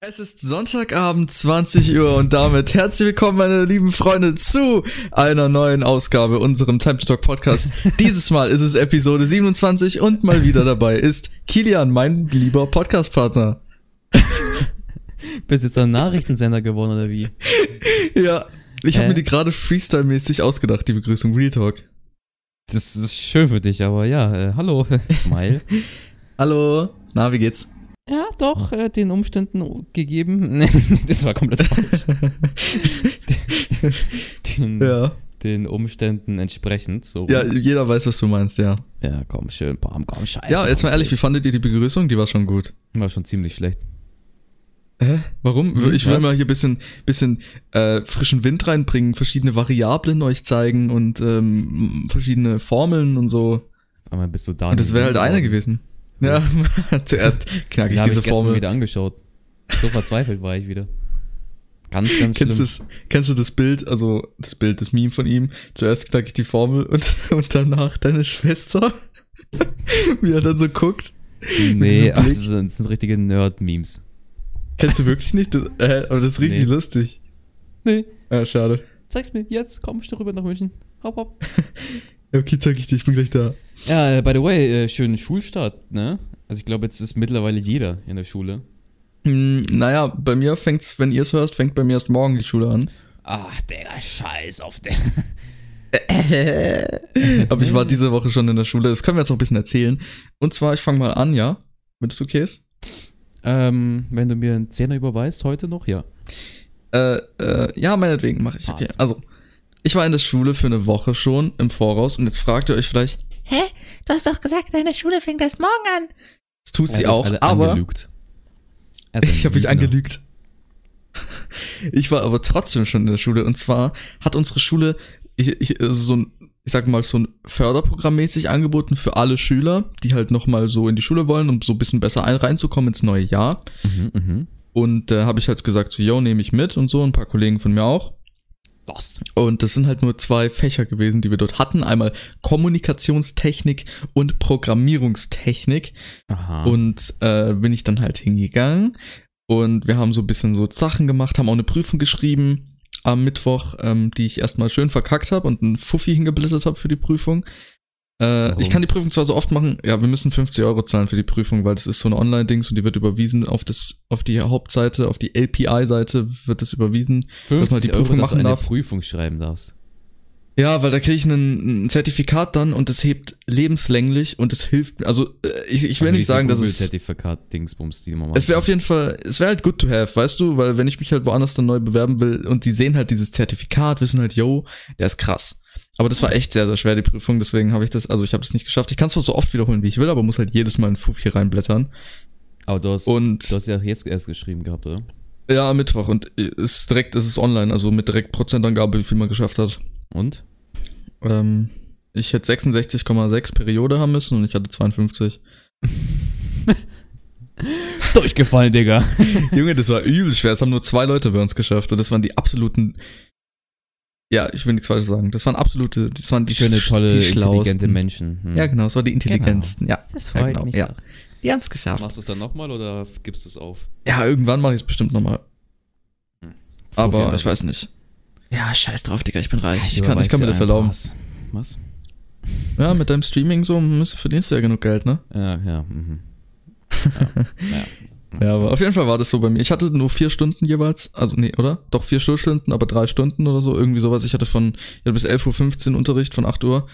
Es ist Sonntagabend, 20 Uhr und damit herzlich willkommen, meine lieben Freunde, zu einer neuen Ausgabe unserem Time to Talk Podcast. Dieses Mal ist es Episode 27 und mal wieder dabei ist Kilian, mein lieber Podcastpartner. Bist jetzt ein Nachrichtensender geworden oder wie? Ja, ich habe Hä? mir die gerade Freestyle-mäßig ausgedacht, die Begrüßung Real Talk. Das ist schön für dich, aber ja, äh, hallo, Smile. Hallo, na, wie geht's? Ja, doch, äh, den Umständen gegeben. Nee, das war komplett falsch. den, Ja, den Umständen entsprechend. So. ja, jeder weiß, was du meinst, ja. ja, komm, schön, bam, komm, scheiße. Ja, jetzt mal ehrlich, wie fandet ihr die Begrüßung? Die war schon gut. War schon ziemlich schlecht. Hä? Warum? Hm, ich will was? mal hier bisschen, bisschen äh, frischen Wind reinbringen, verschiedene Variablen euch zeigen und ähm, verschiedene Formeln und so. Einmal bist du da. Und das wäre halt eine gewesen. Ja, zuerst knack Die ich habe diese ich Formel. wieder angeschaut. So verzweifelt war ich wieder. Ganz, ganz Kennst, schlimm. das, kennst du das Bild, also das Bild, das Meme von ihm? Zuerst knack ich die Formel und, und danach deine Schwester, wie er dann so guckt. Nee, ach, das, sind, das sind richtige Nerd-Memes. Kennst du wirklich nicht? Das, äh, aber das ist richtig Nee. lustig. Nee, Ja, schade. zeig's mir jetzt, komm, ich rüber nach München. Hopp, hopp. Okay, zeig ich dir, ich bin gleich da. Ja, äh, by the way, äh, schönen Schulstart, ne? Also ich glaube, jetzt ist mittlerweile jeder in der Schule. Hm, naja, bei mir fängt's, wenn ihr es hört, fängt bei mir erst morgen die Schule an. Ach, Digga, scheiß auf den. Aber ich war diese Woche schon in der Schule. Das können wir jetzt noch ein bisschen erzählen. Und zwar, ich fange mal an, ja? Wenn es okay ist. ähm, wenn du mir einen Zehner überweist, heute noch, ja. Äh, äh, ja, meinetwegen mache ich. Okay. Also, ich war in der Schule für eine Woche schon im Voraus und jetzt fragt ihr euch vielleicht, Hä? Du hast doch gesagt, deine Schule fängt erst morgen an. das tut sie hat euch auch, alle aber Angelügt. Ein ich habe mich angelügt. Ich war aber trotzdem schon in der Schule und zwar hat unsere Schule ich, ich, also so ein, ich sag mal, so ein Förderprogramm mäßig angeboten für alle Schüler, die halt nochmal so in die Schule wollen, um so ein bisschen besser ein, reinzukommen ins neue Jahr. Mhm, mhm. Und da habe ich halt gesagt, so, yo, nehme ich mit und so, ein paar Kollegen von mir auch. Lost. Und das sind halt nur zwei Fächer gewesen, die wir dort hatten. Einmal Kommunikationstechnik und Programmierungstechnik. Aha. Und äh, bin ich dann halt hingegangen. Und wir haben so ein bisschen so Sachen gemacht, haben auch eine Prüfung geschrieben am Mittwoch, ähm, die ich erstmal schön verkackt habe und einen Fuffi hingeblättert habe für die Prüfung. Äh, ich kann die Prüfung zwar so oft machen, ja, wir müssen 50 Euro zahlen für die Prüfung, weil das ist so eine Online-Dings und die wird überwiesen auf das, auf die Hauptseite, auf die LPI-Seite wird das überwiesen. 50 man die Euro, Prüfung dass du machen eine darf. Prüfung schreiben darfst. Ja, weil da kriege ich ein, ein Zertifikat dann und es hebt lebenslänglich und es hilft mir. Also äh, ich, ich will Also nicht sagen, dass es. Zertifikat-Dingsbums, die man. Es wäre auf jeden Fall, es wäre halt good to have, weißt du, weil wenn ich mich halt woanders dann neu bewerben will und die sehen halt dieses Zertifikat, wissen halt, yo, der ist krass. Aber das war echt sehr, sehr schwer, die Prüfung, deswegen habe ich das, also ich habe das nicht geschafft. Ich kann es zwar so oft wiederholen, wie ich will, aber muss halt jedes Mal ein Fuf hier reinblättern. Aber du hast, Und du hast ja jetzt erst geschrieben gehabt, oder? ja, Mittwoch und es ist direkt, es ist online, also mit direkt Prozentangabe, wie viel man geschafft hat. Und? Ähm, ich hätte 66,6 Periode haben müssen und ich hatte 52. Durchgefallen, Digga. Junge, das war übel schwer. Es haben nur zwei Leute bei uns geschafft und das waren die absoluten. Ja, ich will nichts falsch sagen. Das waren absolute, das waren die Schöne, tolle, die intelligente. Menschen. Hm. Ja, genau, es waren die intelligentesten. Ja, Das ja, freut genau, mich. ja. doch. Die haben es geschafft. Machst du es dann nochmal oder gibst du es auf? Ja, irgendwann mache ich es bestimmt nochmal. Aber Fuffi, ich weiß nicht. Ja, scheiß drauf, Digga, ich bin reich. Ich, Du kann, ich kann mir das ja erlauben. Was? Was? Ja, mit deinem Streaming so verdienst du ja genug Geld, ne? Ja, ja. Mhm. ja, ja. Ja, aber auf jeden Fall war das so bei mir. Ich hatte nur vier Stunden jeweils. Also, nee, oder? Doch vier Schulstunden, aber drei Stunden oder so. Irgendwie sowas. Ich hatte von, ich hatte bis 11.15 Uhr Unterricht von 8 Uhr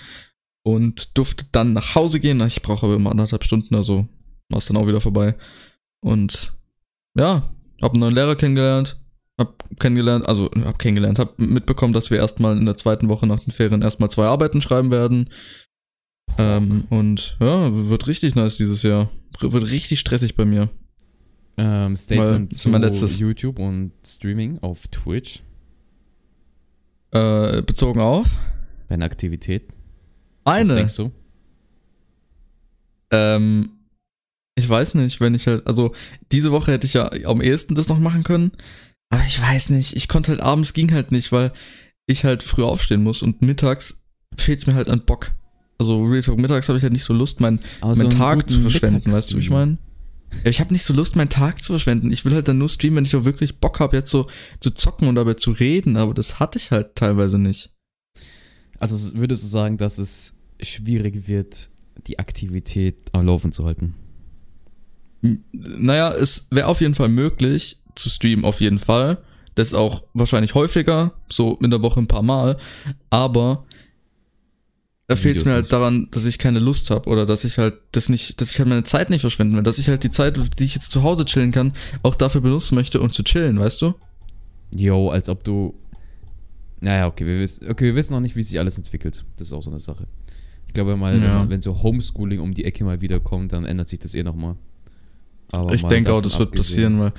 und durfte dann nach Hause gehen. Ich brauche aber immer anderthalb Stunden, also war es dann auch wieder vorbei. Und ja, hab einen neuen Lehrer kennengelernt. Hab kennengelernt, also hab kennengelernt, hab mitbekommen, dass wir erstmal in der zweiten Woche nach den Ferien erstmal zwei Arbeiten schreiben werden. Ähm, und ja, wird richtig nice dieses Jahr. Wird richtig stressig bei mir. Ähm, Statement zu letztes- YouTube und Streaming auf Twitch. Äh, bezogen auf Deine Aktivität. Was eine. denkst du? Ähm, ich weiß nicht, wenn ich halt, also diese Woche hätte ich ja am ehesten das noch machen können. Aber ich weiß nicht, ich konnte halt abends ging halt nicht, weil ich halt früh aufstehen muss und mittags fehlt es mir halt an Bock. Also Real Talk mittags habe ich halt nicht so Lust, meinen Aber so meinen einen Tag zu verschwenden, weißt du, wie ich meine? Ja, ich habe nicht so Lust, meinen Tag zu verschwenden. Ich will halt dann nur streamen, wenn ich auch wirklich Bock habe, jetzt so zu zocken und dabei zu reden, aber das hatte ich halt teilweise nicht. Also würdest du sagen, dass es schwierig wird, die Aktivität am Laufen zu halten? Naja, es wäre auf jeden Fall möglich zu streamen, auf jeden Fall. Das ist auch wahrscheinlich häufiger, so in der Woche ein paar Mal. Aber da fehlt es mir halt daran, dass ich keine Lust habe oder dass ich halt das nicht, dass ich halt meine Zeit nicht verschwenden will, dass ich halt die Zeit, die ich jetzt zu Hause chillen kann, auch dafür benutzen möchte, um zu chillen, weißt du? Yo, als ob du. Naja, okay, wir wissen, okay, wir wissen noch nicht, wie sich alles entwickelt. Das ist auch so eine Sache. Ich glaube mal, wenn, Ja. wenn so Homeschooling um die Ecke mal wiederkommt, dann ändert sich das eh nochmal. Aber ich denke auch, das wird abgesehen- passieren, weil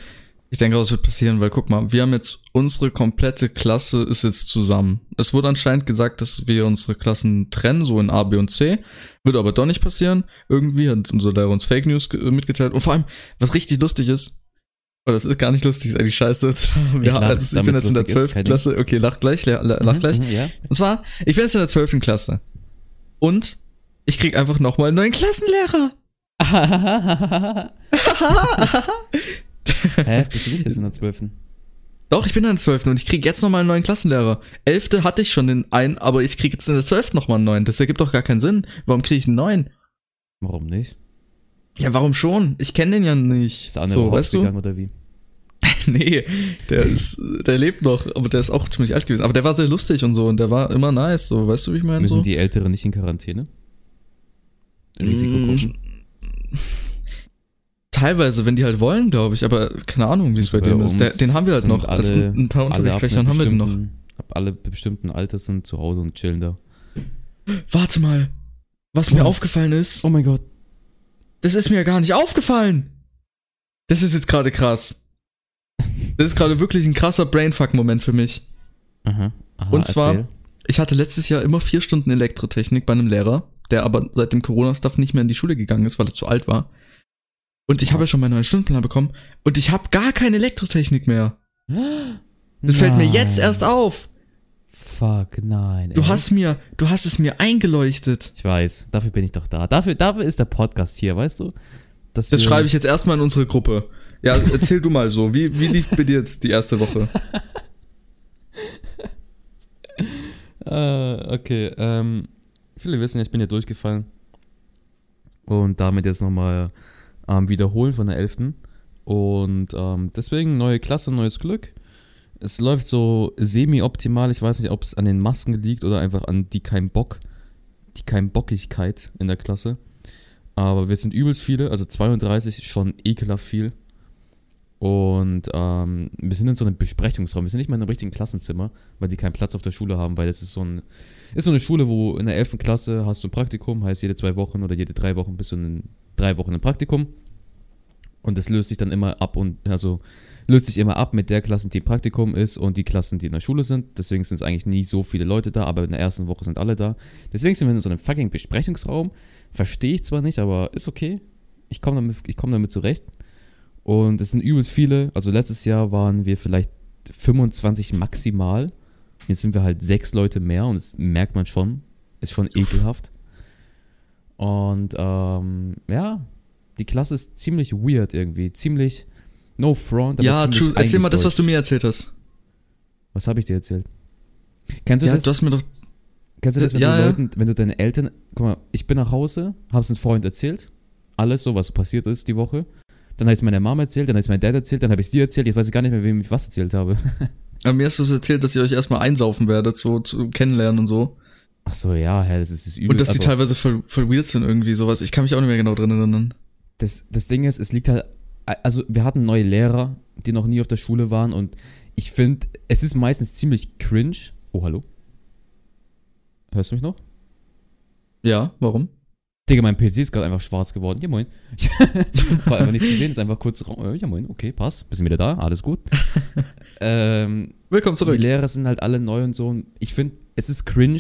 ich denke das wird passieren, weil guck mal, wir haben jetzt unsere komplette Klasse ist jetzt zusammen. Es wurde anscheinend gesagt, dass wir unsere Klassen trennen, so in A, B und C. Wird aber doch nicht passieren. Irgendwie hat unser Lehrer uns Fake News ge- mitgeteilt. Und vor allem, was richtig lustig ist, oder das ist gar nicht lustig, ist eigentlich scheiße. Wir Ich lach, also ich bin jetzt in der lustig ist, 12. kein Ding. Klasse. Okay, lach gleich, lach, lach Mhm, gleich. mhm, ja. Und zwar, ich bin jetzt in der 12. Klasse. Und ich krieg einfach nochmal einen neuen Klassenlehrer. Hä? Bist du nicht jetzt in der 12.? Doch, ich bin in der 12. und ich krieg jetzt nochmal einen neuen Klassenlehrer. 11. hatte ich schon den einen, aber ich krieg jetzt in der 12. nochmal einen neuen. Das ergibt doch gar keinen Sinn. Warum krieg ich einen neuen? Warum nicht? Ja, warum schon? Ich kenne den ja nicht. Ist der andere so, weißt du? oder wie? nee, der ist, der lebt noch, aber der ist auch ziemlich alt gewesen. Aber der war sehr lustig und so und der war immer nice, so, weißt du, wie ich meine? Müssen So? die Älteren nicht in Quarantäne? In Risikogruppen? Teilweise, wenn die halt wollen, glaube ich, aber keine Ahnung, wie es bei Also dem ist. Der, den haben wir halt noch. Das Alle, sind ein paar Unterrichtsfächern haben wir den noch. ab alle bestimmten Alters sind zu Hause und chillen da. Warte mal. Was mir Was? aufgefallen ist, Oh mein Gott. das ist mir ja gar nicht aufgefallen. Das ist jetzt gerade krass. Das ist gerade wirklich ein krasser Brainfuck-Moment für mich. Aha. Aha Und zwar- erzähl. Ich hatte letztes Jahr immer vier Stunden Elektrotechnik bei einem Lehrer, der aber seit dem Corona-Stuff nicht mehr in die Schule gegangen ist, weil er zu alt war. Und ich habe ja schon meinen neuen Stundenplan bekommen und ich habe gar keine Elektrotechnik mehr. Das fällt mir jetzt Nein. erst auf. Fuck, nein. Du ey. hast mir, du hast es mir eingeleuchtet. Ich weiß, dafür bin ich doch da. Dafür, dafür ist der Podcast hier, weißt du? Dass Das schreibe ich jetzt erstmal in unsere Gruppe. Ja, erzähl du mal so. Wie, wie lief bei dir jetzt die erste Woche? Äh, okay, ähm, viele wissen ja, ich bin ja durchgefallen. Und damit jetzt nochmal ähm, wiederholen von der 11. Und ähm, deswegen neue Klasse, neues Glück. Es läuft so semi-optimal. Ich weiß nicht, ob es an den Masken liegt oder einfach an die kein Bock, die kein Bockigkeit in der Klasse. Aber wir sind übelst viele, also 32 ist schon ekelhaft viel. Und ähm, wir sind in so einem Besprechungsraum. Wir sind nicht mal in einem richtigen Klassenzimmer, weil die keinen Platz auf der Schule haben, weil das ist so, ein, ist so eine Schule, wo in der 11. Klasse hast du ein Praktikum, heißt jede zwei Wochen oder jede drei Wochen bist du in drei Wochen im Praktikum. Und das löst sich dann immer ab und also löst sich immer ab mit der Klassen, die im Praktikum ist und die Klassen, die in der Schule sind. Deswegen sind es eigentlich nie so viele Leute da, aber in der ersten Woche sind alle da. Deswegen sind wir in so einem fucking Besprechungsraum. Verstehe ich zwar nicht, aber ist okay. Ich komme damit, ich komm damit zurecht. Und es sind übelst viele. Also letztes Jahr waren wir vielleicht 25 maximal. Jetzt sind wir halt sechs Leute mehr und das merkt man schon. Ist schon ekelhaft. Und ähm, ja, die Klasse ist ziemlich weird irgendwie. Ziemlich no front. aber ja, true. Erzähl mal das, was du mir erzählt hast. Was habe ich dir erzählt? Kennst du Ja, das? du hast mir doch. Kennst du das, wenn Ja, du ja. Leuten, wenn du deinen Eltern, guck mal, ich bin nach Hause, hab's einem Freund erzählt, alles so, was passiert ist die Woche. Dann habe ich meiner Mama erzählt, dann habe ich meinem Dad erzählt, dann habe ich dir erzählt, jetzt weiß ich gar nicht mehr, wem ich was erzählt habe. Aber mir hast du es erzählt, dass ihr euch erstmal einsaufen werdet, so zu kennenlernen und so. Ach so, ja, hä, das ist das übel. Und dass die also, teilweise voll, voll weird sind irgendwie, sowas. Ich kann mich auch nicht mehr genau dran erinnern. das, das Ding ist, es liegt halt, also wir hatten neue Lehrer, die noch nie auf der Schule waren und ich finde, es ist meistens ziemlich cringe. Oh, hallo? Hörst du mich noch? Ja, warum? Digga, mein PC ist gerade einfach schwarz geworden. Ja, moin. War einfach nichts gesehen, ist einfach kurz. äh, Ja, moin, okay, passt. Bist du wieder da? Alles gut. ähm, Willkommen zurück. die Lehrer sind halt alle neu und so. Und ich finde, es ist cringe,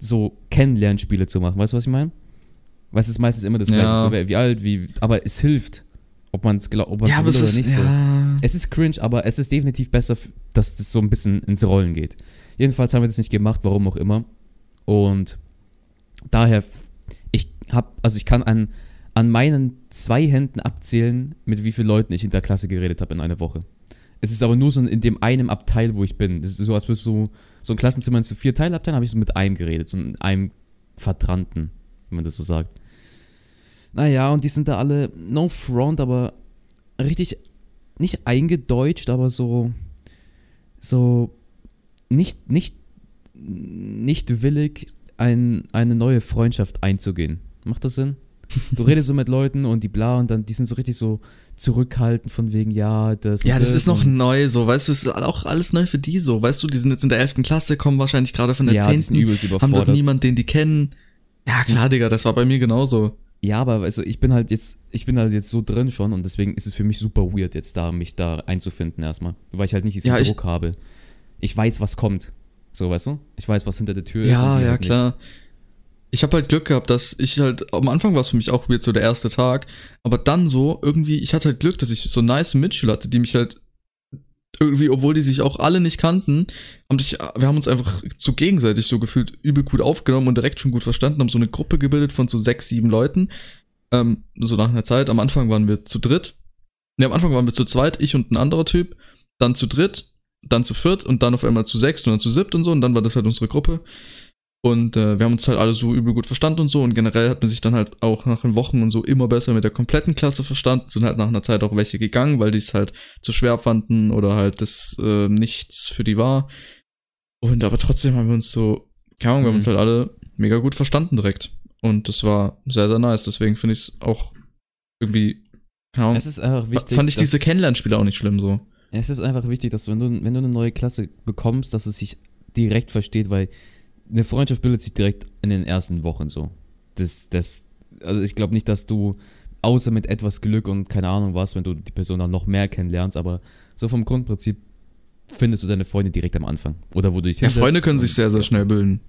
so Kennenlernspiele zu machen. Weißt du, was ich meine? Weil es ist meistens immer das Ja. Gleiche. So, wer- wie alt, wie. Aber es hilft. Ob man es glaubt, ob man es will oder nicht so. ja. Es ist cringe, aber es ist definitiv besser, dass das so ein bisschen ins Rollen geht. Jedenfalls haben wir das nicht gemacht, warum auch immer. Und daher, ich habe, also ich kann an, an meinen zwei Händen abzählen, mit wie vielen Leuten ich in der Klasse geredet habe in einer Woche. Es ist aber nur so in dem einen Abteil, wo ich bin. Es ist so, als würdest du so ein Klassenzimmer in so vier Teile abteilen, habe ich so mit einem geredet, so in einem Vertrannten, wenn man das so sagt. Naja, und die sind da alle, no front, aber richtig, nicht eingedeutscht, aber so, so, nicht, nicht, nicht willig, ein, eine neue Freundschaft einzugehen. Macht das Sinn? Du redest so mit Leuten und die bla und dann, die sind so richtig so zurückhaltend von wegen, ja, das. Ja, das ist noch neu so, weißt du, es ist auch alles neu für die so, weißt du, die sind jetzt in der 11. Klasse, kommen wahrscheinlich gerade von der Ja, die sind 10. übelst haben dort überfordert. niemanden, den die kennen. Ja, klar, Digga, das war bei mir genauso. Ja, aber also ich bin halt jetzt, ich bin halt jetzt so drin schon und deswegen ist es für mich super weird, jetzt da mich da einzufinden erstmal. Weil ich halt nicht diesen Ja, ich- Druck habe. Ich weiß, was kommt. So, weißt du? Ich weiß, was hinter der Tür ist. und Ja, ja, halt klar. Ich habe halt Glück gehabt, dass ich halt, am Anfang war es für mich auch weird, so der erste Tag, aber dann so, irgendwie, ich hatte halt Glück, dass ich so nice Mitschüler hatte, die mich halt irgendwie, obwohl die sich auch alle nicht kannten, haben sich, wir haben uns einfach so gegenseitig so gefühlt übel gut aufgenommen und direkt schon gut verstanden, haben so eine Gruppe gebildet von so sechs, sieben Leuten, ähm, so nach einer Zeit. Am Anfang waren wir zu dritt, ne, am Anfang waren wir zu zweit, ich und ein anderer Typ, dann zu dritt, dann zu viert und dann auf einmal zu sechst und dann zu siebt und so und dann war das halt unsere Gruppe. Und äh, wir haben uns halt alle so übel gut verstanden und so. Und generell hat man sich dann halt auch nach den Wochen und so immer besser mit der kompletten Klasse verstanden. Sind halt nach einer Zeit auch welche gegangen, weil die es halt zu schwer fanden oder halt das äh, nichts für die war. Und aber trotzdem haben wir uns so, keine Ahnung, wir haben Mhm. uns halt alle mega gut verstanden direkt. Und das war sehr, sehr nice. Deswegen finde ich es auch irgendwie, keine Ahnung, Es ist einfach wichtig. fand ich diese Kennenlernspiele auch nicht schlimm so. Es ist einfach wichtig, dass du, wenn du, wenn du eine neue Klasse bekommst, dass es sich direkt versteht, weil eine Freundschaft bildet sich direkt in den ersten Wochen so. Das, das, also ich glaube nicht, dass du, außer mit etwas Glück und keine Ahnung was, wenn du die Person dann noch mehr kennenlernst, aber so vom Grundprinzip findest du deine Freunde direkt am Anfang. Oder wo du dich Ja, Freunde können sich sehr, sehr schnell bilden.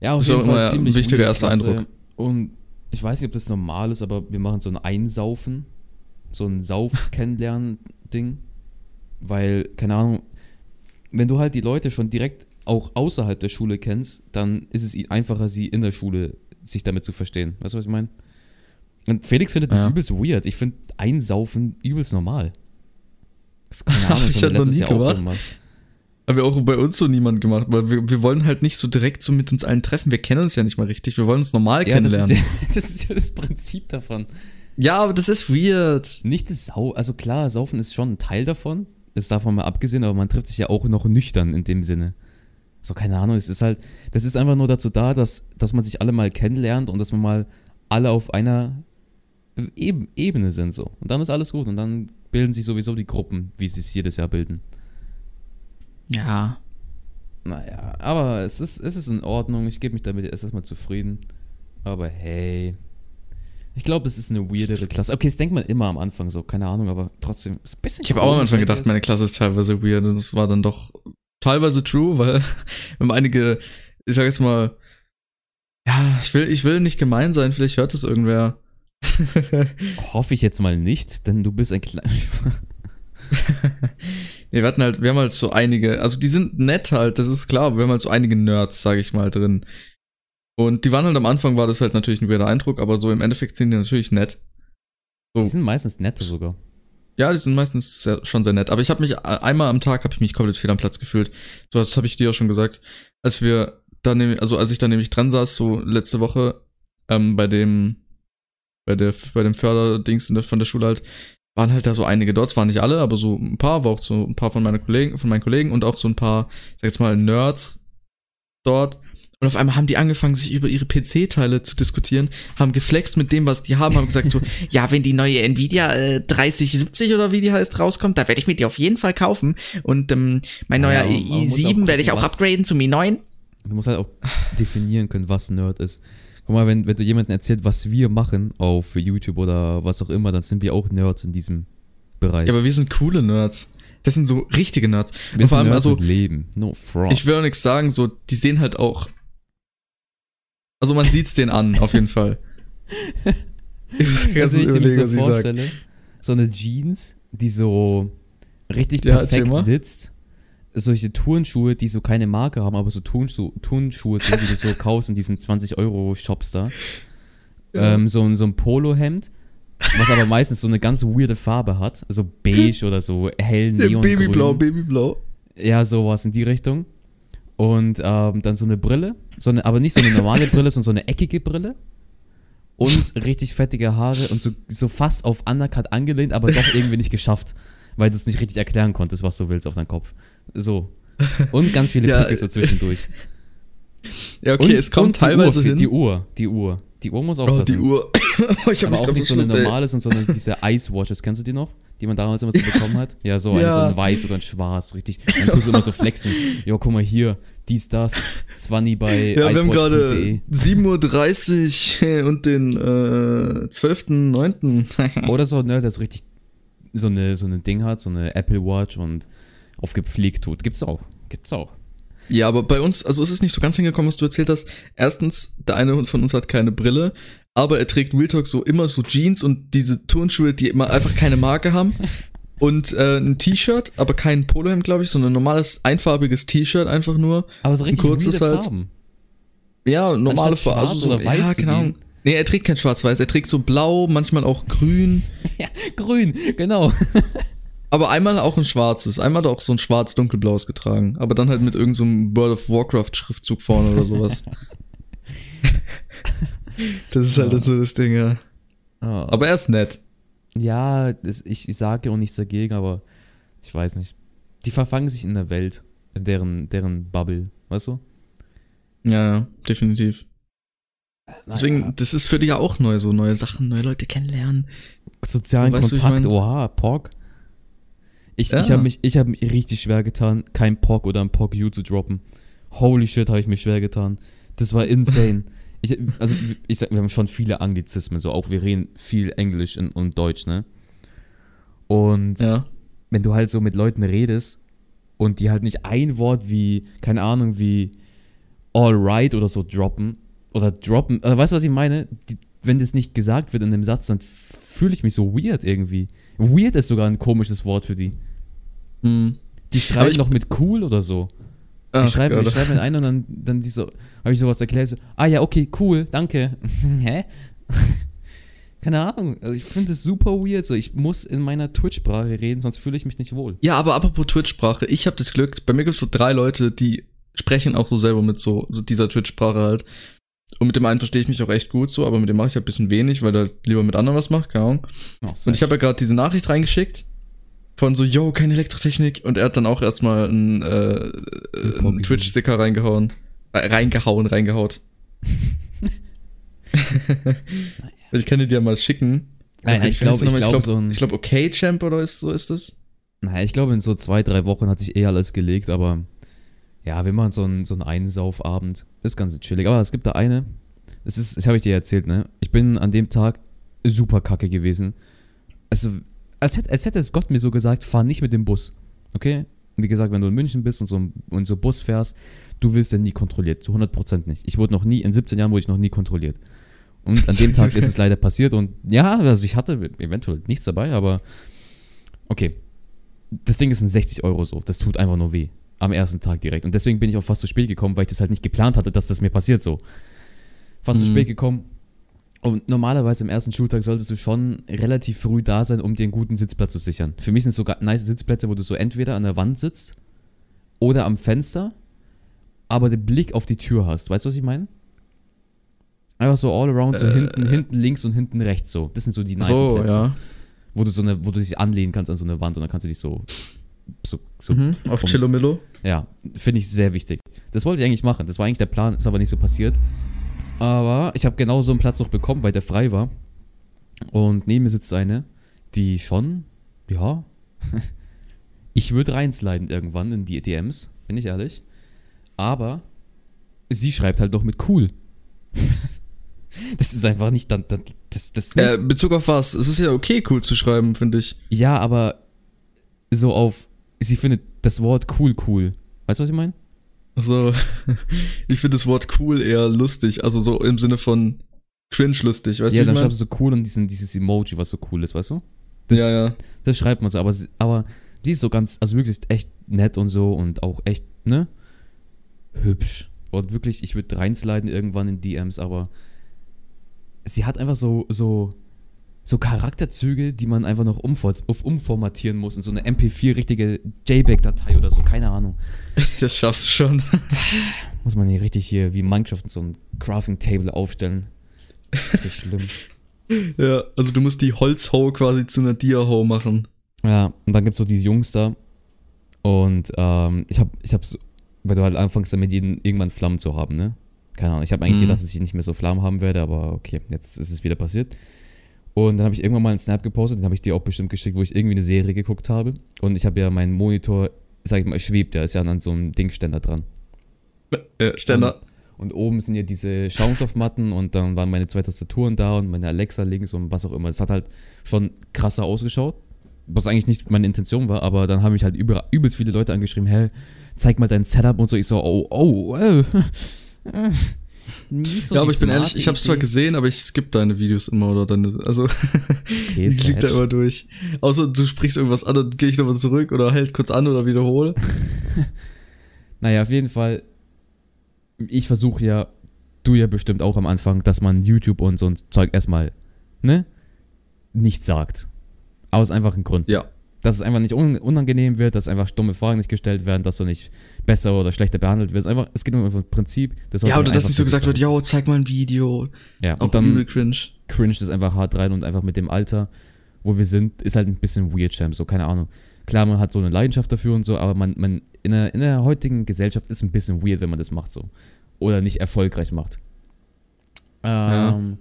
Ja, auf Ist jeden auch Fall ein ziemlich wichtiger erster. Eindruck. Und ich weiß nicht, ob das normal ist, aber wir machen so ein Einsaufen, so ein Sauf-Kennenlernen-Ding. Weil, keine Ahnung, wenn du halt die Leute schon direkt auch außerhalb der Schule kennst, dann ist es einfacher, sie in der Schule sich damit zu verstehen. Weißt du, was ich meine? Und Felix findet das Ja. übelst weird. Ich finde Einsaufen übelst normal. Das keine Ahnung, Ich das hab wir noch nie Jahr auch gemacht. gemacht. Haben wir auch bei uns so niemand gemacht, weil wir, wir wollen halt nicht so direkt so mit uns allen treffen. Wir kennen uns ja nicht mal richtig. Wir wollen uns normal Ja, das kennenlernen. ist ja, das ist ja das Prinzip davon. Ja, aber das ist weird. Nicht das Sau, also klar, Saufen ist schon ein Teil davon, das ist davon mal abgesehen, aber man trifft sich ja auch noch nüchtern in dem Sinne. So, keine Ahnung, es ist halt, das ist einfach nur dazu da, dass, dass man sich alle mal kennenlernt und dass man mal alle auf einer Eb Ebene sind so. Und dann ist alles gut und dann bilden sich sowieso die Gruppen, wie sie es jedes Jahr bilden. Ja. Naja, aber es ist, es ist in Ordnung, ich gebe mich damit erst erstmal zufrieden. Aber hey, ich glaube, das ist eine weirdere Klasse. Okay, das denkt man immer am Anfang so, keine Ahnung, aber trotzdem ist ein bisschen Ich habe auch am Anfang gedacht, meine Klasse ist teilweise weird und das war dann doch teilweise true, weil wir haben einige, ich sag jetzt mal, ja, ich will, ich will nicht gemein sein, vielleicht hört es irgendwer. Hoffe ich jetzt mal nicht, denn du bist ein kleiner. Nee, wir hatten halt, wir haben halt so einige, also die sind nett halt, das ist klar, aber wir haben halt so einige Nerds, sag ich mal, drin. Und die waren halt am Anfang, war das halt natürlich ein weirder Eindruck, aber so im Endeffekt sind die natürlich nett. Die sind meistens nette sogar. Ja, die sind meistens sehr, schon sehr nett. Aber ich habe mich einmal am Tag habe ich mich komplett fehl am Platz gefühlt. So, das habe ich dir auch schon gesagt, als wir da nämlich, also als ich da nämlich dran saß, so letzte Woche ähm, bei dem bei der bei dem Förderdings in der, von der Schule halt, waren halt da so einige dort, zwar nicht alle, aber so ein paar, war auch so ein paar von meinen Kollegen, von meinen Kollegen und auch so ein paar, sag jetzt mal Nerds dort. Und auf einmal haben die angefangen, sich über ihre PC-Teile zu diskutieren, haben geflext mit dem, was die haben, haben gesagt so, ja, wenn die neue Nvidia äh, 3070 oder wie die heißt rauskommt, da werde ich mir die auf jeden Fall kaufen. Und ähm, mein Ja, neuer auch i7 werde ich auch upgraden zum i9. Du musst halt auch definieren können, was Nerd ist. Guck mal, wenn, wenn du jemandem erzählt, was wir machen auf YouTube oder was auch immer, dann sind wir auch Nerds in diesem Bereich. Ja, aber wir sind coole Nerds. Das sind so richtige Nerds. wir Und vor allem, Nerds also, Leben. No front. ich will auch nichts sagen, so, die sehen halt auch. Also man sieht's denen an, auf jeden Fall. Ich muss ganz also, ich mir überlegen, so was ich sag. vorstelle, so eine Jeans, die so richtig Ja, perfekt sitzt. Solche Turnschuhe, die so keine Marke haben, aber so Turnschuhe, Turnschuhe sind, die du so kaufst in diesen 20-Euro-Shops da. ähm, so, ein- so ein Polohemd, was aber meistens so eine ganz weirde Farbe hat. So beige oder so hell neongrün. Babyblau, Babyblau. Ja, sowas in die Richtung. Und ähm, dann so eine Brille, so eine, aber nicht so eine normale Brille, sondern so eine eckige Brille. Und richtig fettige Haare und so, so fast auf Undercut angelehnt, aber doch irgendwie nicht geschafft, weil du es nicht richtig erklären konntest, was du willst auf deinen Kopf. So. Und ganz viele Ja, Pickel so zwischendurch. Ja, okay, und, es kommt teilweise Uhr, hin. Die Uhr, die Uhr. Die Uhr muss auch oh, die sein. Uhr. ich hab Aber auch nicht so eine normale, sondern diese Ice Watches, kennst du die noch? Die man damals immer so bekommen hat? Ja, so, ein, Ja. so ein weiß oder ein schwarz, richtig. Dann tust du immer so flexen. Jo, guck mal hier, dies, das, 20 bei Ja, wir haben gerade icewatch.de. 7.30 Uhr und den äh, 12.09. Oder so, ne, das richtig so eine, so ein Ding hat, so eine Apple Watch und auf gepflegt tut. Gibt's auch. Gibt's auch. Ja, aber bei uns, also es ist nicht so ganz hingekommen, was du erzählt hast. Erstens, der eine von uns hat keine Brille, aber er trägt Real Talk so immer so Jeans und diese Turnschuhe, die immer einfach keine Marke haben. Und äh, ein T-Shirt, aber kein Polohemd, glaube ich, sondern ein normales, einfarbiges T-Shirt einfach nur. Aber so richtig kurzes weirde halt. Farben. Ja, normale Anstatt Farbe. schwarz so, oder weiß ja, gehen. Nee, er trägt kein Schwarz-Weiß, er trägt so blau, manchmal auch grün. Ja, grün, genau. Aber einmal auch ein schwarzes. Einmal hat er auch so ein schwarz-dunkelblaues getragen. Aber dann halt mit irgendeinem so World of Warcraft-Schriftzug vorne oder sowas. das ist halt dann so das Ding, ja. Ah, Aber er ist nett. Ja, ich, sage auch nichts dagegen, aber ich weiß nicht. Die verfangen sich in der Welt, in deren, deren Bubble, weißt du? Ja, ja, definitiv. Deswegen, Naja, das ist für dich ja auch neu, so neue Sachen, neue Leute kennenlernen. sozialen weißt Kontakt, oha, POG. Ich, Ja. ich habe mich, ich hab mich richtig schwer getan, kein POG oder ein POG-U zu droppen. Holy shit, habe ich mich schwer getan. Das war insane. ich, also, ich sag, wir haben schon viele Anglizismen, so auch wir reden viel Englisch und, und Deutsch, ne? Und Ja. wenn du halt so mit Leuten redest und die halt nicht ein Wort wie, keine Ahnung, wie alright oder so droppen oder droppen, also weißt du, was ich meine? Die, wenn das nicht gesagt wird in dem Satz, dann fühle ich mich so weird irgendwie. Weird ist sogar ein komisches Wort für die. Hm. Die schreiben ich- noch mit cool oder so. Ach, schreiben, ich schreibe mit ein und dann, dann die so, habe ich sowas erklärt, so, ah ja, okay, cool, danke. Hä? Keine Ahnung, also ich finde es super weird, so ich muss in meiner Twitch-Sprache reden, sonst fühle ich mich nicht wohl. Ja, aber apropos Twitch-Sprache, ich habe das Glück, bei mir gibt es so drei Leute, die sprechen auch so selber mit so, so dieser Twitch-Sprache halt. Und mit dem einen verstehe ich mich auch echt gut so, aber mit dem mache ich halt ein bisschen wenig, weil der lieber mit anderen was macht, keine Ahnung. Oh, Und ich habe ja gerade diese Nachricht reingeschickt von so, yo, keine Elektrotechnik. Und er hat dann auch erstmal einen, äh, äh, einen Twitch-Sticker reingehauen. Äh, reingehauen, reingehaut. ich kann dir die ja mal schicken. Naja, Weiß ich nicht, wie heißt glaube, ich glaube, so ein. Ich glaube, okay, Champ oder ist, so ist es. Naja, ich glaube, in so zwei, drei Wochen hat sich eh alles gelegt, aber ja, wir machen so einen, so einen Einsaufabend. Ist ganz chillig. Aber es gibt da eine, das ist, das habe ich dir erzählt, ne? Ich bin an dem Tag super kacke gewesen. Also, als hätte, als hätte es Gott mir so gesagt, fahr nicht mit dem Bus. Okay? Wie gesagt, wenn du in München bist und so, und so Bus fährst, du wirst ja nie kontrolliert. Zu 100% nicht. Ich wurde noch nie, in 17 Jahren wurde ich noch nie kontrolliert. Und an dem Tag ist es leider passiert und ja, also ich hatte eventuell nichts dabei, aber okay. Das Ding ist ein 60 Euro so. Das tut einfach nur weh. Am ersten Tag direkt. Und deswegen bin ich auch fast zu spät gekommen, weil ich das halt nicht geplant hatte, dass das mir passiert so. Fast zu Mhm. spät gekommen. Und normalerweise am ersten Schultag solltest du schon relativ früh da sein, um dir einen guten Sitzplatz zu sichern. Für mich sind es sogar nice Sitzplätze, wo du so entweder an der Wand sitzt oder am Fenster, aber den Blick auf die Tür hast. Weißt du, was ich meine? Einfach so all around, so Äh, hinten, hinten links und hinten rechts so. Das sind so die nice so, Plätze ja. wo du so eine, wo du dich anlehnen kannst an so eine Wand und dann kannst du dich so, so, so Mhm. Auf Chillomillo. ja, finde ich sehr wichtig. Das wollte ich eigentlich machen. Das war eigentlich der Plan, ist aber nicht so passiert. Aber ich habe genau so einen Platz noch bekommen, weil der frei war. Und neben mir sitzt eine, die schon, ja, ich würde reinsliden irgendwann in die DMs, bin ich ehrlich. Aber sie schreibt halt noch mit cool. das ist einfach nicht dann, dann das, das Äh, Bezug auf was? Es ist ja okay, cool zu schreiben, finde ich. Ja, aber so auf, sie findet das Wort cool cool. Weißt du, was ich meine? Also, ich finde das Wort cool eher lustig. Also so im Sinne von cringe lustig, weißt ja, du? dann wie ich schreibst du so cool und diesen, dieses Emoji, was so cool ist, weißt du? das- ja, ja. Das schreibt man so, aber, sie- aber sie ist so ganz, also wirklich echt nett und so und auch echt, ne? Hübsch. Und wirklich, ich würde reinsliden irgendwann in DMs, aber sie hat einfach so, so, so Charakterzüge, die man einfach noch umfor umformatieren muss in so eine MP4 richtige JPEG-Datei oder so, keine Ahnung. Das schaffst du schon. Muss man hier richtig hier wie Minecraft in so ein Crafting-Table aufstellen. Richtig schlimm. Ja, also du musst die Holzhau quasi zu einer Dia-Hau machen. Ja, und dann gibt's so diese Jungs da. Und ähm, ich hab, ich hab's, weil du halt anfängst damit jeden, irgendwann Flammen zu haben, ne? Keine Ahnung. Ich habe eigentlich Mhm. gedacht, dass ich nicht mehr so Flammen haben werde, aber okay, jetzt ist es wieder passiert. Und dann habe ich irgendwann mal einen Snap gepostet, den habe ich dir auch bestimmt geschickt, wo ich irgendwie eine Serie geguckt habe. Und ich habe ja meinen Monitor, sag ich mal, schwebt, der ist ja an so einem Dingständer dran. Ja, Ständer. Und oben sind ja diese Schaumstoffmatten und dann waren meine zwei Tastaturen da und meine Alexa links und was auch immer. Es hat halt schon krasser ausgeschaut, was eigentlich nicht meine Intention war, aber dann haben mich halt über, übelst viele Leute angeschrieben, hä, zeig mal dein Setup und so. Ich so, oh, oh, äh, äh, nicht so ja, die aber ich bin ehrlich, ich hab's zwar Idee. gesehen, aber ich skipp deine Videos immer oder deine, also Okay, ich klick da immer durch. Außer du sprichst irgendwas an, dann gehe ich nochmal zurück oder halt kurz an oder wiederhole. Naja, auf jeden Fall, ich versuche ja, du ja bestimmt auch am Anfang, dass man YouTube und so ein Zeug erstmal, ne, nicht sagt. Aus einfachen Gründen. Ja. Dass es einfach nicht un unangenehm wird, dass einfach dumme Fragen nicht gestellt werden, dass du nicht besser oder schlechter behandelt wirst. Einfach, es geht nur um das Prinzip. Das Ja, oder dass nicht so gesagt wird, yo, zeig mal ein Video. Ja, Auch und dann übel cringe. cringe das einfach hart rein und einfach mit dem Alter, wo wir sind, ist halt ein bisschen weird, Champ, so, keine Ahnung. Klar, man hat so eine Leidenschaft dafür und so, aber man, man in, der, in der heutigen Gesellschaft ist ein bisschen weird, wenn man das macht so. Oder nicht erfolgreich macht. Ähm,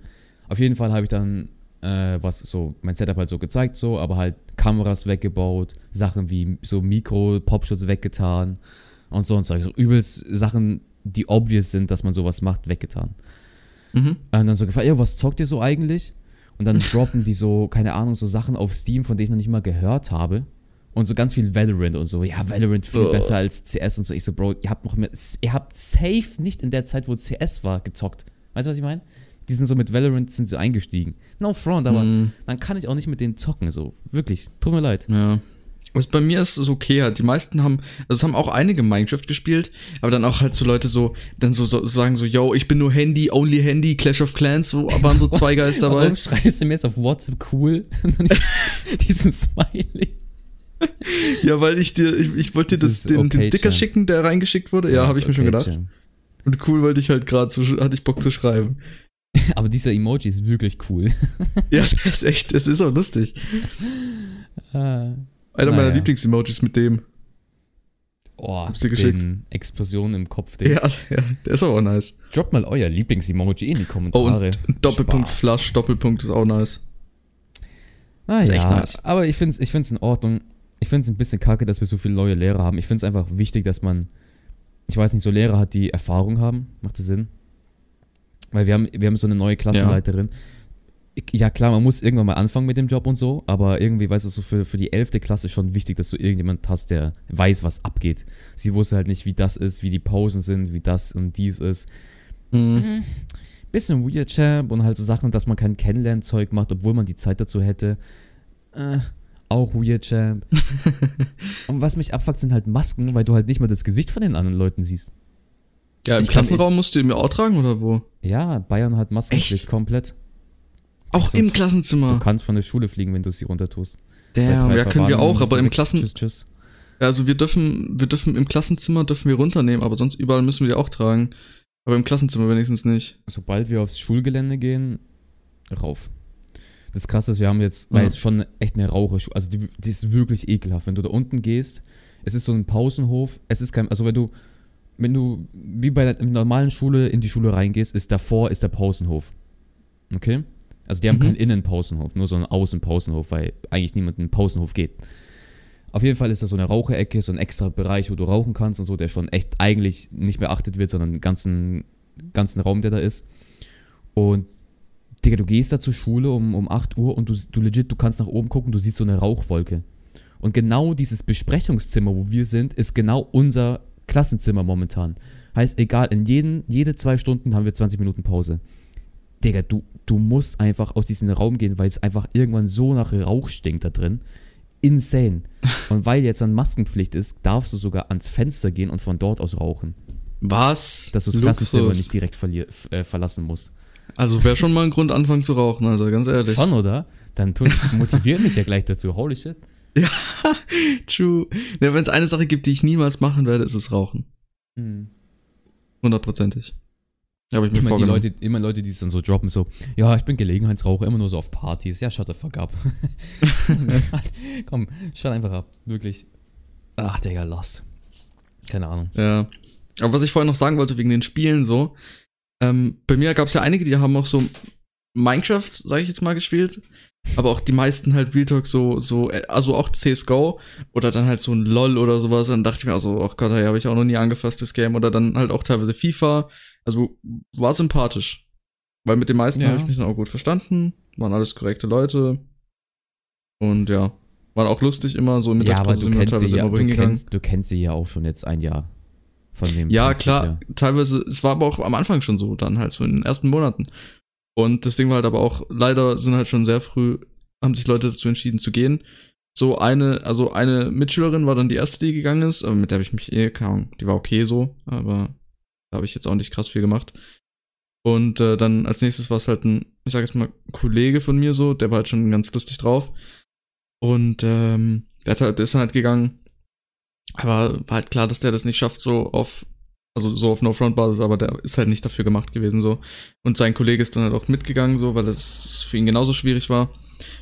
Auf jeden Fall habe ich dann äh, was so, mein Setup halt so gezeigt, so, aber halt Kameras weggebaut, Sachen wie so Mikro, Popschutz weggetan und so und so. so übelst Sachen, die obvious sind, dass man sowas macht, weggetan. Mhm. Und dann so gefragt, ja, was zockt ihr so eigentlich? Und dann droppen die so, keine Ahnung, so Sachen auf Steam, von denen ich noch nicht mal gehört habe. Und so ganz viel Valorant und so. Ja, Valorant viel Oh. besser als CS und so. Ich so, Bro, ihr habt noch mehr, ihr habt safe nicht in der Zeit, wo CS war, gezockt. Weißt du, was ich meine? Die sind so mit Valorant sind so eingestiegen. No front, aber Mhm. dann kann ich auch nicht mit denen zocken, so. Wirklich. Tut mir leid. Ja. Was bei mir ist es okay halt. Die meisten haben, also es haben auch einige Minecraft gespielt, aber dann auch halt so Leute so, dann so, so sagen so, yo, ich bin nur Handy, only Handy, Clash of Clans, so waren so zwei Guys dabei. Warum schreibst du mir jetzt auf WhatsApp cool? Dieses- diesen Smiley. Ja, weil ich dir, ich, ich wollte dir Das den, den okay, Sticker Chan. schicken, der reingeschickt wurde. Ja, habe ist ich mir schon okay, gedacht. Cem. Und cool wollte ich halt gerade so, hatte ich Bock zu schreiben. Aber dieser Emoji ist wirklich cool. Ja, das ist echt, das ist auch lustig. Ah. Einer meiner Naja. Lieblings-Emojis mit dem. Oh, dir geschickt. den Explosion im Kopf. Den. Ja, ja, der ist aber auch nice. Droppt mal euer Lieblings-Emoji in die Oh, Kommentare. und Doppelpunkt Spaß. Flush, Doppelpunkt ist auch nice. Ah, Ist echt nice. aber ich finde es ich find's in Ordnung. Ich finde es ein bisschen kacke, dass wir so viele neue Lehrer haben. Ich finde es einfach wichtig, dass man, ich weiß nicht, so Lehrer hat, die Erfahrung haben. Macht das Sinn? Weil wir haben, wir haben so eine neue Klassenleiterin. Ich- Ja, klar, man muss irgendwann mal anfangen mit dem Job und so, aber irgendwie, weißt du, so für, für die 11. Klasse schon wichtig, dass du irgendjemand hast, der weiß, was abgeht. Sie wusste halt nicht, wie das ist, wie die Pausen sind, wie das und dies ist. Mhm. bisschen weird Champ und halt so Sachen, dass man kein Kennenlernzeug macht, obwohl man die Zeit dazu hätte. Äh, auch weird Champ. und was mich abfuckt, sind halt Masken, weil du halt nicht mal das Gesicht von den anderen Leuten siehst. Ja, im Ich kann- Klassenraum musst du ihn mir auch tragen oder wo? Ja, Bayern hat Maskenpflicht komplett. Auch im Du Klassenzimmer. kannst von der Schule fliegen, wenn du sie runter tust. Damn, ja, können wir auch, aber im Klassen, Tschüss, tschüss. also wir dürfen, wir dürfen im Klassenzimmer dürfen wir runternehmen, aber sonst überall müssen wir die auch tragen. Aber im Klassenzimmer wenigstens nicht. Sobald wir aufs Schulgelände gehen, rauf. Das krasse ist, wir haben jetzt, weil Ja. es schon echt eine rauche Schule, also die, die ist wirklich ekelhaft. Wenn du da unten gehst, es ist so ein Pausenhof, es ist kein, also wenn du, wenn du wie bei einer normalen Schule in die Schule reingehst, ist davor ist der Pausenhof. Okay? Also die haben Mhm. keinen Innenpausenhof, nur so einen Außenpausenhof, weil eigentlich niemand in den Pausenhof geht. Auf jeden Fall ist das so eine Raucherecke, so ein extra Bereich, wo du rauchen kannst und so, der schon echt eigentlich nicht beachtet wird, sondern den ganzen, ganzen Raum, der da ist. Und Digga, du gehst da zur Schule um, um 8 Uhr und du, du legit, du kannst nach oben gucken, du siehst so eine Rauchwolke. Und genau dieses Besprechungszimmer, wo wir sind, ist genau unser Klassenzimmer momentan. Heißt, egal, in jeden, jede zwei Stunden haben wir 20 Minuten Pause. Digga, du, du musst einfach aus diesem Raum gehen, weil es einfach irgendwann so nach Rauch stinkt da drin. Insane. Und weil jetzt dann Maskenpflicht ist, darfst du sogar ans Fenster gehen und von dort aus rauchen. Was? Dass du das Klassenzimmer nicht direkt äh, verlassen musst. Also wäre schon mal ein Grund, anfangen zu rauchen, also ganz ehrlich. Schon, oder? Dann tun, motiviert mich ja gleich dazu. Holy shit. Ja, true. Ja, Wenn es eine Sache gibt, die ich niemals machen werde, ist es Rauchen. Hm. Hundertprozentig. Habe ich mir Immer die. Leute, immer Leute, die es dann so droppen, so, ja, ich bin Gelegenheitsraucher, immer nur so auf Partys. Ja, shut the fuck up. Komm, shut einfach ab. Wirklich. Ach, Digga, lost. Keine Ahnung. Ja. Aber was ich vorhin noch sagen wollte wegen den Spielen so, ähm, bei mir gab es ja einige, die haben auch so Minecraft, sage ich jetzt mal, gespielt. Aber auch die meisten halt Real Talk so, so, äh, also auch CSGO oder dann halt so ein LOL oder sowas. Dann dachte ich mir also, ach Gott, hey, habe ich auch noch nie angefasst, das Game. Oder dann halt auch teilweise FIFA. Also war sympathisch. Weil mit den meisten Ja. habe ich mich dann auch gut verstanden. Waren alles korrekte Leute. Und ja, waren auch lustig immer. So in Ja, aber du kennst, sie teilweise ja, du, kennst, du kennst sie ja auch schon jetzt ein Jahr. Von dem Ja, Prinzip klar, her. teilweise, es war aber auch am Anfang schon so, dann halt so in den ersten Monaten. Und das Ding war halt aber auch, leider sind halt schon sehr früh, haben sich Leute dazu entschieden zu gehen. So eine, also eine Mitschülerin war dann die erste, die gegangen ist, aber mit der habe ich mich eh, keine Ahnung, die war okay so, aber da habe ich jetzt auch nicht krass viel gemacht. Und äh, dann als nächstes war es halt ein, ich sag jetzt mal, Kollege von mir so, der war halt schon ganz lustig drauf. Und ähm, der, halt, der ist dann halt gegangen. Aber war halt klar, dass der das nicht schafft, so auf, also so auf No-Front-Basis, aber der ist halt nicht dafür gemacht gewesen, so. Und sein Kollege ist dann halt auch mitgegangen, so, weil das für ihn genauso schwierig war.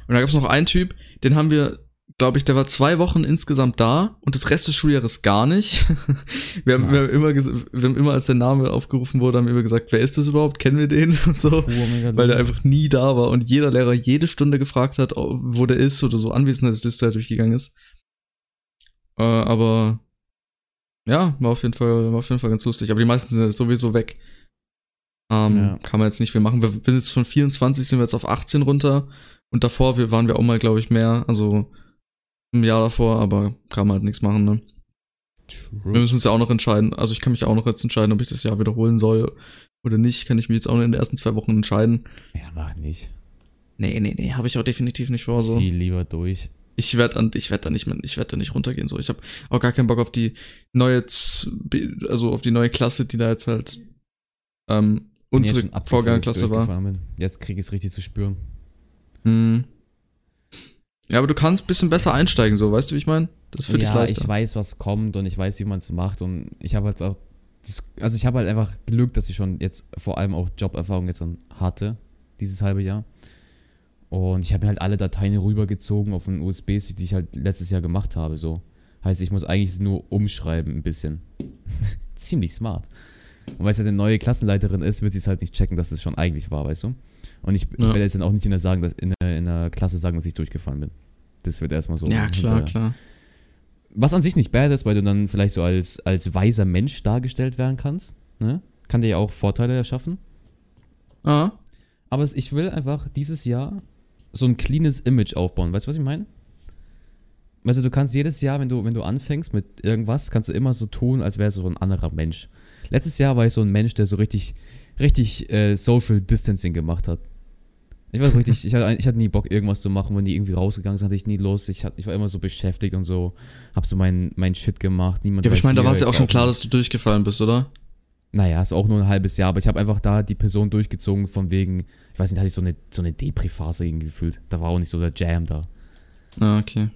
Und da gab es noch einen Typ, den haben wir, glaube ich, der war zwei Wochen insgesamt da und das Rest des Schuljahres gar nicht. wir, haben, wir, haben immer, wir haben immer, als der Name aufgerufen wurde, haben wir immer gesagt, wer ist das überhaupt? Kennen wir den? Und so. Oh. Weil der einfach nie da war und jeder Lehrer jede Stunde gefragt hat, wo der ist oder so Anwesenheitsliste halt durchgegangen ist. Äh, aber ja, war auf jeden Fall, war auf jeden Fall ganz lustig. Aber die meisten sind sowieso weg. Ähm, Ja. Kann man jetzt nicht viel machen. Wir sind jetzt von 24 sind wir jetzt auf 18 runter. Und davor wir waren wir auch mal, glaube ich, mehr. Also im Jahr davor, aber kann man halt nichts machen, ne? Wir True. müssen uns ja auch noch entscheiden. Also ich kann mich auch noch jetzt entscheiden, ob ich das Jahr wiederholen soll oder nicht. Kann ich mich jetzt auch in den ersten zwei Wochen entscheiden. Ja, mach nicht. Nee, nee, nee, habe ich auch definitiv nicht vor. So. Zieh lieber durch. Ich werde an, ich werde da nicht mehr, ich werde da nicht runtergehen. So, ich habe auch gar keinen Bock auf die neue, also auf die neue Klasse, die da jetzt halt ähm, unsere Vorgängerklasse ich war. Jetzt krieg ich es richtig zu spüren. Hm. Ja, aber du kannst ein bisschen besser einsteigen, so, weißt du, wie ich meine? Das ist für dich ja, leichter. ich weiß, was kommt und ich weiß, wie man es macht und ich habe halt auch, das, also ich habe halt einfach Glück, dass ich schon jetzt vor allem auch Joberfahrung jetzt hatte, dieses halbe Jahr. Und ich habe mir halt alle Dateien rübergezogen auf einen USB-Stick, die ich halt letztes Jahr gemacht habe, so. Heißt, ich muss eigentlich nur umschreiben ein bisschen. Ziemlich smart. Und weil es ja eine neue Klassenleiterin ist, wird sie es halt nicht checken, dass es schon eigentlich war, weißt du? Und ich, ich Ja. werde jetzt dann auch nicht in der, sagen, dass, in, der, in der Klasse sagen, dass ich durchgefallen bin. Das wird erstmal so. ja, klar, hinterher. klar. Was an sich nicht bad ist, weil du dann vielleicht so als, als weiser Mensch dargestellt werden kannst. Ne? Kann dir ja auch Vorteile erschaffen. Ah, Aber ich will einfach dieses Jahr so ein cleanes Image aufbauen. Weißt du, was ich meine? Also du kannst jedes Jahr, wenn du, wenn du anfängst mit irgendwas, kannst du immer so tun, als wärst du so ein anderer Mensch. Letztes Jahr war ich so ein Mensch, der so richtig, richtig äh, Social Distancing gemacht hat. Ich war so richtig, ich hatte, ich hatte nie Bock, irgendwas zu machen. Wenn die irgendwie rausgegangen sind, hatte ich nie Lust. Ich, hatte, ich war immer so beschäftigt und so, hab so mein, mein Shit gemacht. Niemand ja, aber ich meine, da war es ja auch schon klar, dass du durchgefallen bist, oder? Naja, ist auch nur ein halbes Jahr, aber ich habe einfach da die Person durchgezogen von wegen, ich weiß nicht, da hatte ich so eine, so eine Depri-Phase irgendwie gefühlt. Da war auch nicht so der Jam da. Ah, okay.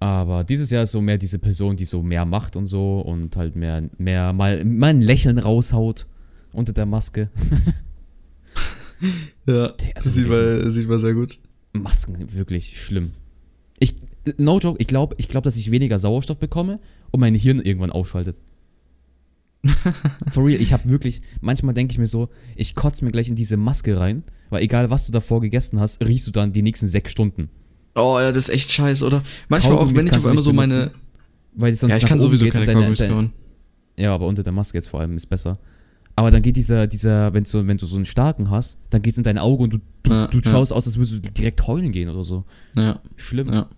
Aber dieses Jahr ist so mehr diese Person, die so mehr macht und so und halt mehr, mehr mal, mal ein Lächeln raushaut unter der Maske. Ja, das sieht man, sieht man sehr gut. Masken, wirklich schlimm. Ich, no joke, ich glaube, ich glaub, dass ich weniger Sauerstoff bekomme und mein Hirn irgendwann ausschaltet. For real, ich habe wirklich, manchmal denke ich mir so, ich kotze mir gleich in diese Maske rein, weil egal was du davor gegessen hast, riechst du dann die nächsten sechs Stunden. Oh ja, das ist echt scheiße, oder? Manchmal auch, wenn ich du einmal so meine. Weil es sonst Ja, ich kann sowieso geht keine Kaugummis kauen. Ja, aber unter der Maske jetzt vor allem ist besser. Aber dann geht dieser, dieser, wenn du, wenn du so einen starken hast, dann geht's in deine Augen und du, du, Ja, du ja. schaust aus, als würdest du direkt heulen gehen oder so. Ja. Schlimm. Ja.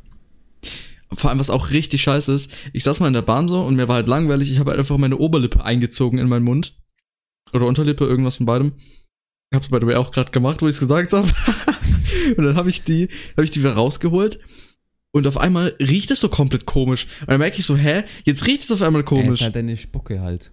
Vor allem, was auch richtig scheiße ist, ich saß mal in der Bahn so und mir war halt langweilig, ich habe halt einfach meine Oberlippe eingezogen in meinen Mund. Oder Unterlippe, irgendwas von beidem. Ich hab's by the way auch gerade gemacht, wo ich es gesagt habe. und dann habe ich die, habe ich die wieder rausgeholt. Und auf einmal riecht es so komplett komisch. Und dann merke ich so, hä? Jetzt riecht es auf einmal Ja, komisch. ist halt deine Spucke halt.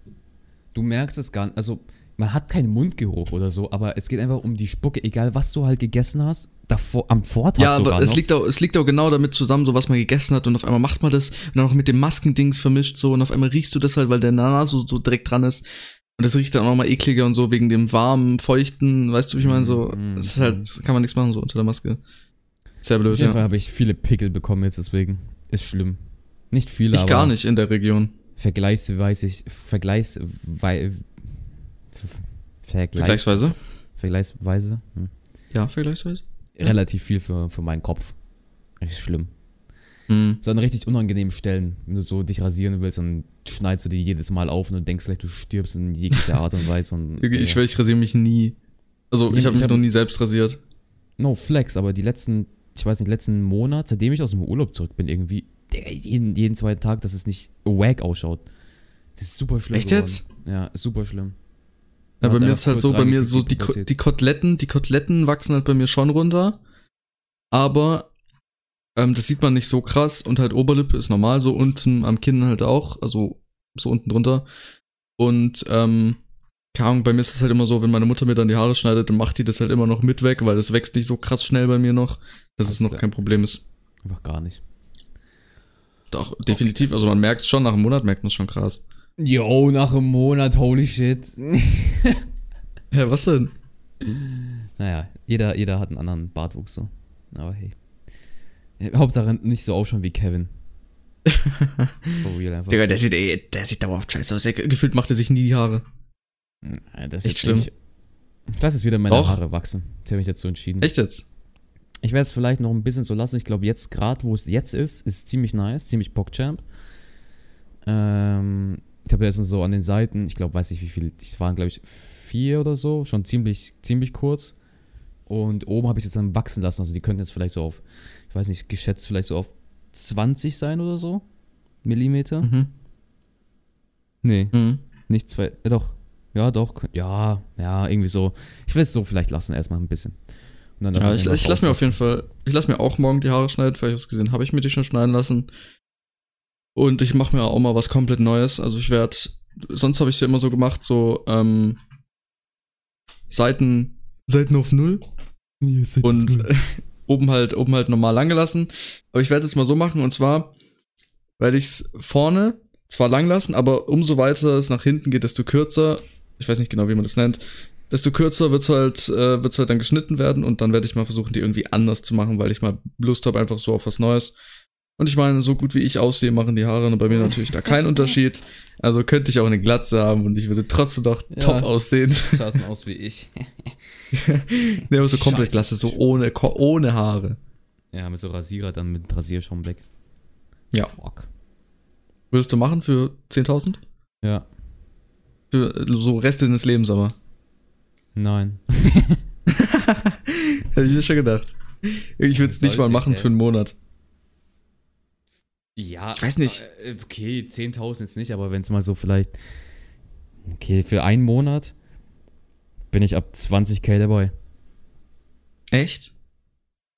Du merkst es gar nicht. Also, man hat keinen Mundgeruch oder so, aber es geht einfach um die Spucke, egal was du halt gegessen hast, davor, am Vortag Ja, sogar aber es noch. liegt, auch, es liegt auch genau damit zusammen, so was man gegessen hat und auf einmal macht man das und dann auch mit dem Maskendings vermischt so und auf einmal riechst du das halt, weil der Nase so, so direkt dran ist und das riecht dann auch nochmal ekliger und so wegen dem warmen, feuchten, weißt du, wie ich meine, so, Mhm, es ist halt, kann man nichts machen so unter der Maske. Sehr blöd, Auf jeden ja. Fall habe ich viele Pickel bekommen jetzt, deswegen ist schlimm. Nicht viele, Ich aber gar nicht in der Region. vergleichsweise, vergleichsweise, vergleichs, Vergleichsweise. vergleichsweise, hm. Ja, vergleichsweise. relativ viel für, für meinen Kopf. Richtig schlimm. Mhm. So an richtig unangenehmen Stellen. Wenn du so dich rasieren willst, dann schneidest du dir jedes Mal auf und du denkst gleich, du stirbst in jeglicher Art und Weise. Und, Ich äh, schwöre, ich rasiere mich nie. Also, Ich- ich habe ich mich hab- noch nie selbst rasiert. no flex, aber die letzten, ich weiß nicht, letzten Monat, seitdem ich aus dem Urlaub zurück bin, irgendwie, jeden, jeden zweiten Tag, dass es nicht wack ausschaut. Das ist super schlimm. Echt geworden. jetzt? Ja, ist super schlimm. Ja, Man bei mir ist halt so, bei mir so, die, Ko die Koteletten, die Koteletten wachsen halt bei mir schon runter. Aber ähm, das sieht man nicht so krass und halt Oberlippe ist normal, so unten am Kinn halt auch, also so unten drunter. Und ähm, keine Ahnung, bei mir ist es halt immer so, wenn meine Mutter mir dann die Haare schneidet, dann macht die das halt immer noch mit weg, weil das wächst nicht so krass schnell bei mir noch, dass Alles es noch klar. kein Problem ist. Einfach gar nicht. Doch, definitiv, also man merkt es schon, nach einem Monat merkt man es schon krass. Yo, nach einem Monat, holy shit. Ja, was denn? naja, jeder, jeder hat einen anderen Bartwuchs so. Aber hey. Hauptsache nicht so ausschauen wie Kevin. For real einfach. Digga, der sieht, ey, der sieht dauerhaft scheiße aus. Der, gefühlt macht er sich nie die Haare. Ja, das echt ist schlimm. Ich, lasse jetzt wieder meine Doch. Haare wachsen. Ich habe mich dazu entschieden. Echt jetzt? Ich werde es vielleicht noch ein bisschen so lassen. Ich glaube, jetzt gerade, wo es jetzt ist, ist es ziemlich nice, ziemlich PogChamp. Ähm, ich habe letztens so an den Seiten, ich glaube, weiß nicht wie viel, es waren glaube ich vier oder so, schon ziemlich, ziemlich kurz. Und oben habe ich es jetzt dann wachsen lassen. Also die könnten jetzt vielleicht so auf, ich weiß nicht, geschätzt vielleicht so auf 20 sein oder so. Millimeter. Mhm. Nee, Mhm. nicht zwei, äh, doch. Ja, doch. Ja, ja, irgendwie so. Ich will es so vielleicht lassen, erstmal ein bisschen. Ja, ich, ich lasse mir auf jeden. Fall, ich lasse mir auch morgen die Haare schneiden, weil ich es gesehen habe, ich mir die schon schneiden lassen. Und ich mache mir auch mal was komplett Neues. Also ich werde, sonst habe ich es ja immer so gemacht, so ähm, Seiten, Seiten auf Null und äh, oben halt, oben halt normal lang gelassen. Aber ich werde es mal so machen und zwar werde ich es vorne zwar lang lassen, aber umso weiter es nach hinten geht, desto kürzer, ich weiß nicht genau, wie man das nennt, desto kürzer wird's halt, äh, wird's halt dann geschnitten werden und dann werde ich mal versuchen, die irgendwie anders zu machen, weil ich mal Lust habe einfach so auf was Neues. Und ich meine, so gut wie ich aussehe, machen die Haare bei mir natürlich da keinen Unterschied. Also könnte ich auch eine Glatze haben und ich würde trotzdem doch Ja. top aussehen. Schauen aus wie ich. nee, aber so komplett. Glatze, so ohne, ohne Haare. Ja, mit so Rasierer dann mit Rasierschaum weg. Ja. Fuck. Würdest du machen für 10.000? Ja. Für äh, so Rest deines Lebens aber. Nein. Hätte ich mir schon gedacht. Ich würde es nicht mal machen ey. für einen Monat. Ja. Ich weiß nicht. äh, Okay, 10.000 jetzt nicht, aber wenn es mal so vielleicht. Okay, für einen Monat bin ich ab 20k dabei. Echt?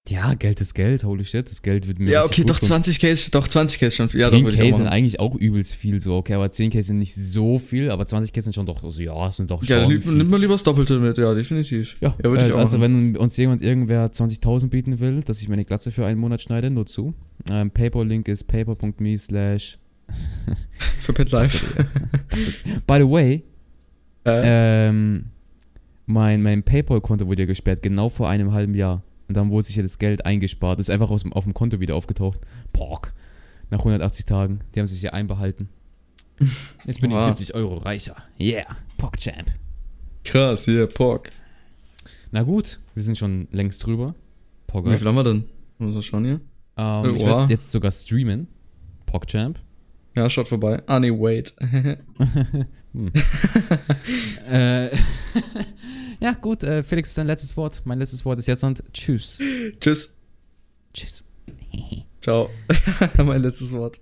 Ja, Geld ist Geld, holy shit, das Geld wird mir. Ja, okay, doch gut tun. 20k ist, doch 20k ist schon viel. Ja, doch, würde ich 10k auch sind eigentlich auch übelst viel so, okay, aber 10k sind nicht so viel, aber 20k sind schon doch, also, ja, sind doch schon Ja, dann nimmt, man lieber das Doppelte mit, ja, definitiv. Ja, Ja, würde ich äh, auch also machen. wenn uns jemand irgendwer 20.000 bieten will, dass ich meine Glatze für einen Monat schneide, nur zu. Ähm, Paypal-Link ist paypal.me slash Für Pet Life. By the way, Äh, ähm, mein, mein Paypal-Konto wurde ja gesperrt, genau vor einem halben Jahr. Und dann wurde sich ja das Geld eingespart. Das ist einfach aus dem, auf dem Konto wieder aufgetaucht. Pork. Nach 180 Tagen. Die haben sich ja einbehalten. Jetzt bin ich Wow. 70 Euro reicher. Yeah, PogChamp. Krass, hier, Pork. Na gut, wir sind schon längst drüber. Wie Poggers. viel haben wir denn? Muss man schauen hier? Ähm, ich Oha. werde jetzt sogar streamen. PogChamp. Ja, schaut vorbei. Ah, nee, wait. Äh, ja, gut, äh, Felix, dein letztes Wort. Mein letztes Wort ist jetzt und tschüss. Tschüss. Tschüss. Ciao. mein letztes Wort.